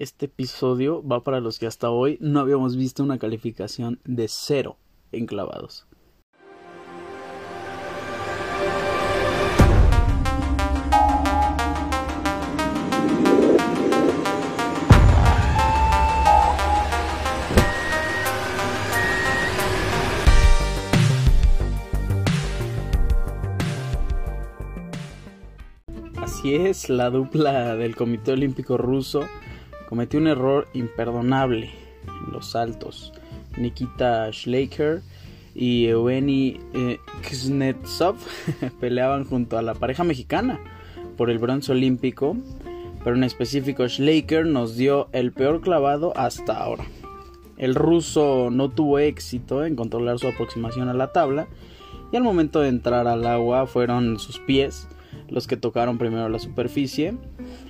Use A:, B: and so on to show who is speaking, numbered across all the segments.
A: Este episodio va para los que hasta hoy no habíamos visto una calificación de cero en clavados. Así es, la dupla del Comité Olímpico Ruso cometió un error imperdonable en los saltos. Nikita Schleicher y Evgeny eh, Kuznetsov peleaban junto a la pareja mexicana por el bronce olímpico, pero en específico Schleicher nos dio el peor clavado hasta ahora. El ruso no tuvo éxito en controlar su aproximación a la tabla y al momento de entrar al agua fueron sus pies los que tocaron primero la superficie.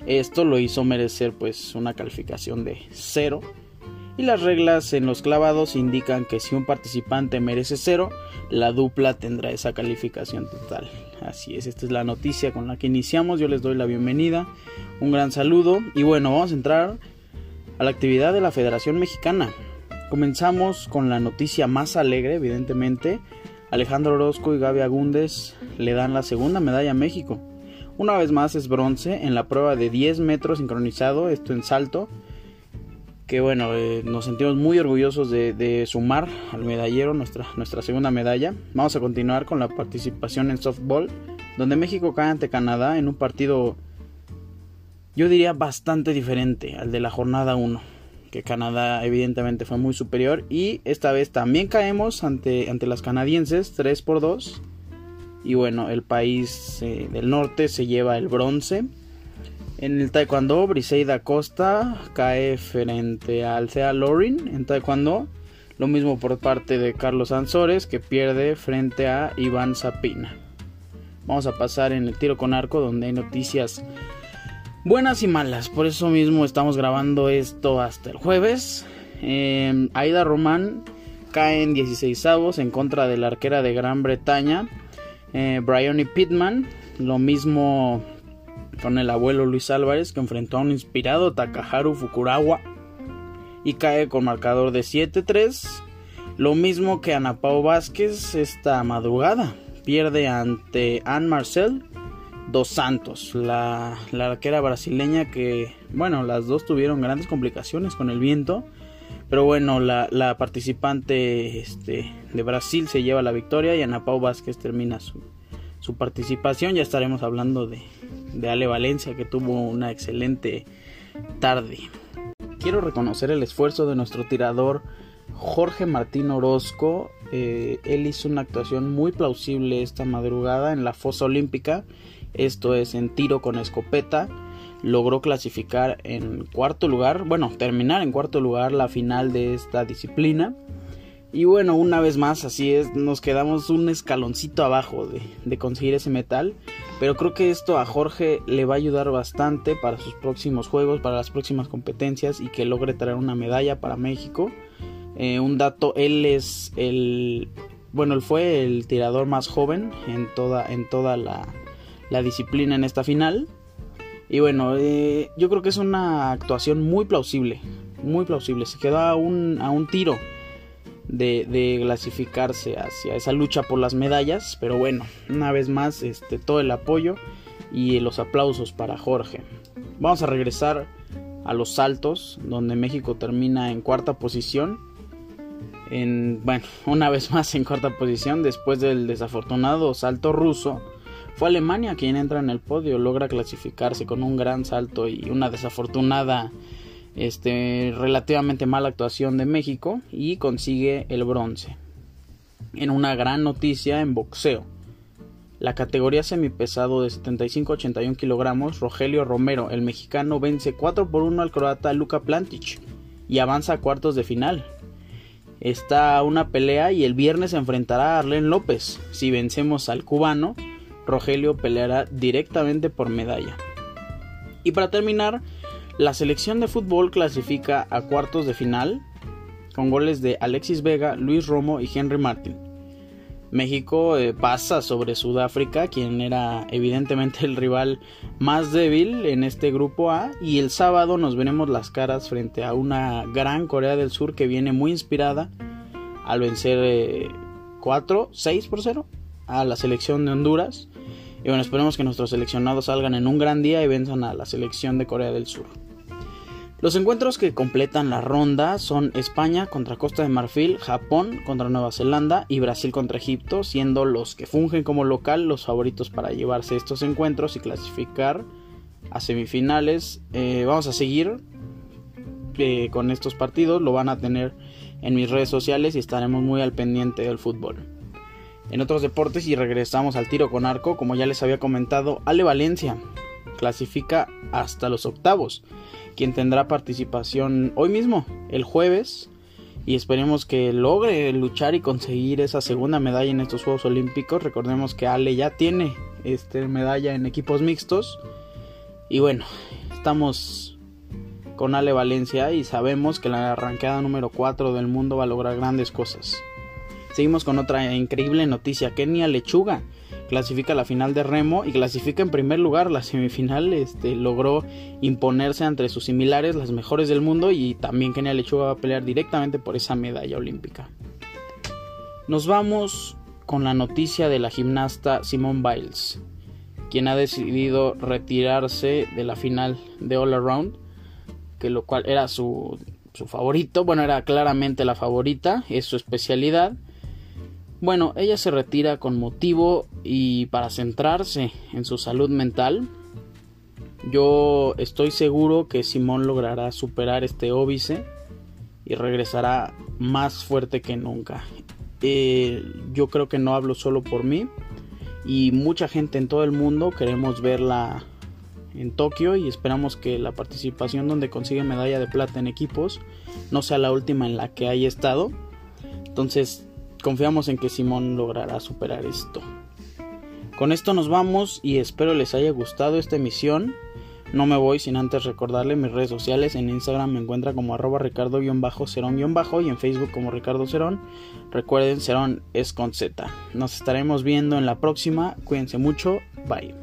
A: Esto lo hizo merecer pues una calificación de 0. Y las reglas en los clavados indican que si un participante merece 0, la dupla tendrá esa calificación total. Así es, esta es la noticia con la que iniciamos. Yo les doy la bienvenida, un gran saludo y bueno, vamos a entrar a la actividad de la Federación Mexicana. Comenzamos con la noticia más alegre, evidentemente. Alejandro Orozco y Gaby Agúndez le dan la segunda medalla a México. Una vez más es bronce en la prueba de 10 metros sincronizado, esto en salto. Que bueno, eh, nos sentimos muy orgullosos de, sumar al medallero nuestra, nuestra segunda medalla. Vamos a continuar con la participación en softball, donde México cae ante Canadá en un partido, yo diría, bastante diferente al de la jornada 1 que Canadá evidentemente fue muy superior y esta vez también caemos ante, ante las canadienses 3 por 2 y bueno, el país eh, del norte se lleva el bronce. En el taekwondo, Briseida Costa cae frente a Alcea Lorin en taekwondo. Lo mismo por parte de Carlos Ansores que pierde frente a Iván Zapina. Vamos a pasar en el tiro con arco donde hay noticias buenas y malas. Por eso mismo estamos grabando esto hasta el jueves. Eh, Aida Román cae en 16 avos en contra de la arquera de Gran Bretaña eh, Brian y Pittman, lo mismo con el abuelo Luis Álvarez que enfrentó a un inspirado Takaharu Fukurawa y cae con marcador de 7-3. Lo mismo que Ana Pau Vázquez esta madrugada. Pierde ante Anne Marcel dos Santos, la, la arquera brasileña que, bueno, las dos tuvieron grandes complicaciones con el viento. Pero bueno, la, participante este, de Brasil se lleva la victoria y Ana Pau Vázquez termina su, participación. Ya estaremos hablando de, de Ale Valencia que tuvo una excelente tarde. Quiero reconocer el esfuerzo de nuestro tirador Jorge Martín Orozco. Eh, él hizo una actuación muy plausible esta madrugada en la fosa olímpica. Esto es en tiro con escopeta logró clasificar en cuarto lugar, bueno, terminar en cuarto lugar la final de esta disciplina. Y bueno, una vez más, así es, nos quedamos un escaloncito abajo de, conseguir ese metal. Pero creo que esto a Jorge le va a ayudar bastante para sus próximos juegos, para las próximas competencias y que logre traer una medalla para México. Eh, un dato, él es el, bueno, él fue el tirador más joven en toda, en toda la, la disciplina en esta final. Y bueno, eh, yo creo que es una actuación muy plausible, muy plausible. Se quedó a un, a un tiro de, de, clasificarse hacia esa lucha por las medallas. Pero bueno, una vez más, este, todo el apoyo y los aplausos para Jorge. Vamos a regresar a los saltos, donde México termina en cuarta posición. En, bueno, una vez más en cuarta posición después del desafortunado salto ruso fue Alemania quien entra en el podio, logra clasificarse con un gran salto y una desafortunada, este, relativamente mala actuación de México y consigue el bronce. En una gran noticia en boxeo. La categoría semipesado de 75-81 kilogramos, Rogelio Romero, el mexicano, vence 4 por 1 al croata Luka Plantic y avanza a cuartos de final. Está una pelea y el viernes se enfrentará a Arlen López. Si vencemos al cubano, Rogelio peleará directamente por medalla. Y para terminar, la selección de fútbol clasifica a cuartos de final con goles de Alexis Vega, Luis Romo y Henry Martin. México eh, pasa sobre Sudáfrica, quien era evidentemente el rival más débil en este grupo A, y el sábado nos veremos las caras frente a una gran Corea del Sur que viene muy inspirada al vencer 4, eh, 6 por 0 a la selección de Honduras. Y bueno, esperemos que nuestros seleccionados salgan en un gran día y venzan a la selección de Corea del Sur. Los encuentros que completan la ronda son España contra Costa de Marfil, Japón contra Nueva Zelanda y Brasil contra Egipto, siendo los que fungen como local los favoritos para llevarse estos encuentros y clasificar a semifinales. Eh, vamos a seguir eh, con estos partidos, lo van a tener en mis redes sociales y estaremos muy al pendiente del fútbol. En otros deportes y regresamos al tiro con arco, como ya les había comentado, Ale Valencia clasifica hasta los octavos quien tendrá participación hoy mismo, el jueves, y esperemos que logre luchar y conseguir esa segunda medalla en estos Juegos Olímpicos. Recordemos que Ale ya tiene este medalla en equipos mixtos y bueno, estamos con Ale Valencia y sabemos que la arranqueada número 4 del mundo va a lograr grandes cosas. Seguimos con otra increíble noticia, Kenia Lechuga clasifica la final de remo y clasifica en primer lugar. La semifinal este, logró imponerse entre sus similares las mejores del mundo y también Kenia Lechuga va a pelear directamente por esa medalla olímpica. Nos vamos con la noticia de la gimnasta Simone Biles quien ha decidido retirarse de la final de All Around que lo cual era su, su favorito. Bueno era claramente la favorita es su especialidad bueno, ella se retira con motivo y para centrarse en su salud mental. Yo estoy seguro que Simón logrará superar este óbice y regresará más fuerte que nunca. Eh, yo creo que no hablo solo por mí y mucha gente en todo el mundo queremos verla en Tokio y esperamos que la participación donde consigue medalla de plata en equipos no sea la última en la que haya estado. Entonces confiamos en que Simón logrará superar esto. Con esto nos vamos y espero les haya gustado esta emisión. No me voy sin antes recordarle mis redes sociales. En Instagram me encuentra como arroba ricardo-cerón- y en Facebook como Ricardo Cerón. Recuerden, Cerón es con Z. Nos estaremos viendo en la próxima. Cuídense mucho. Bye.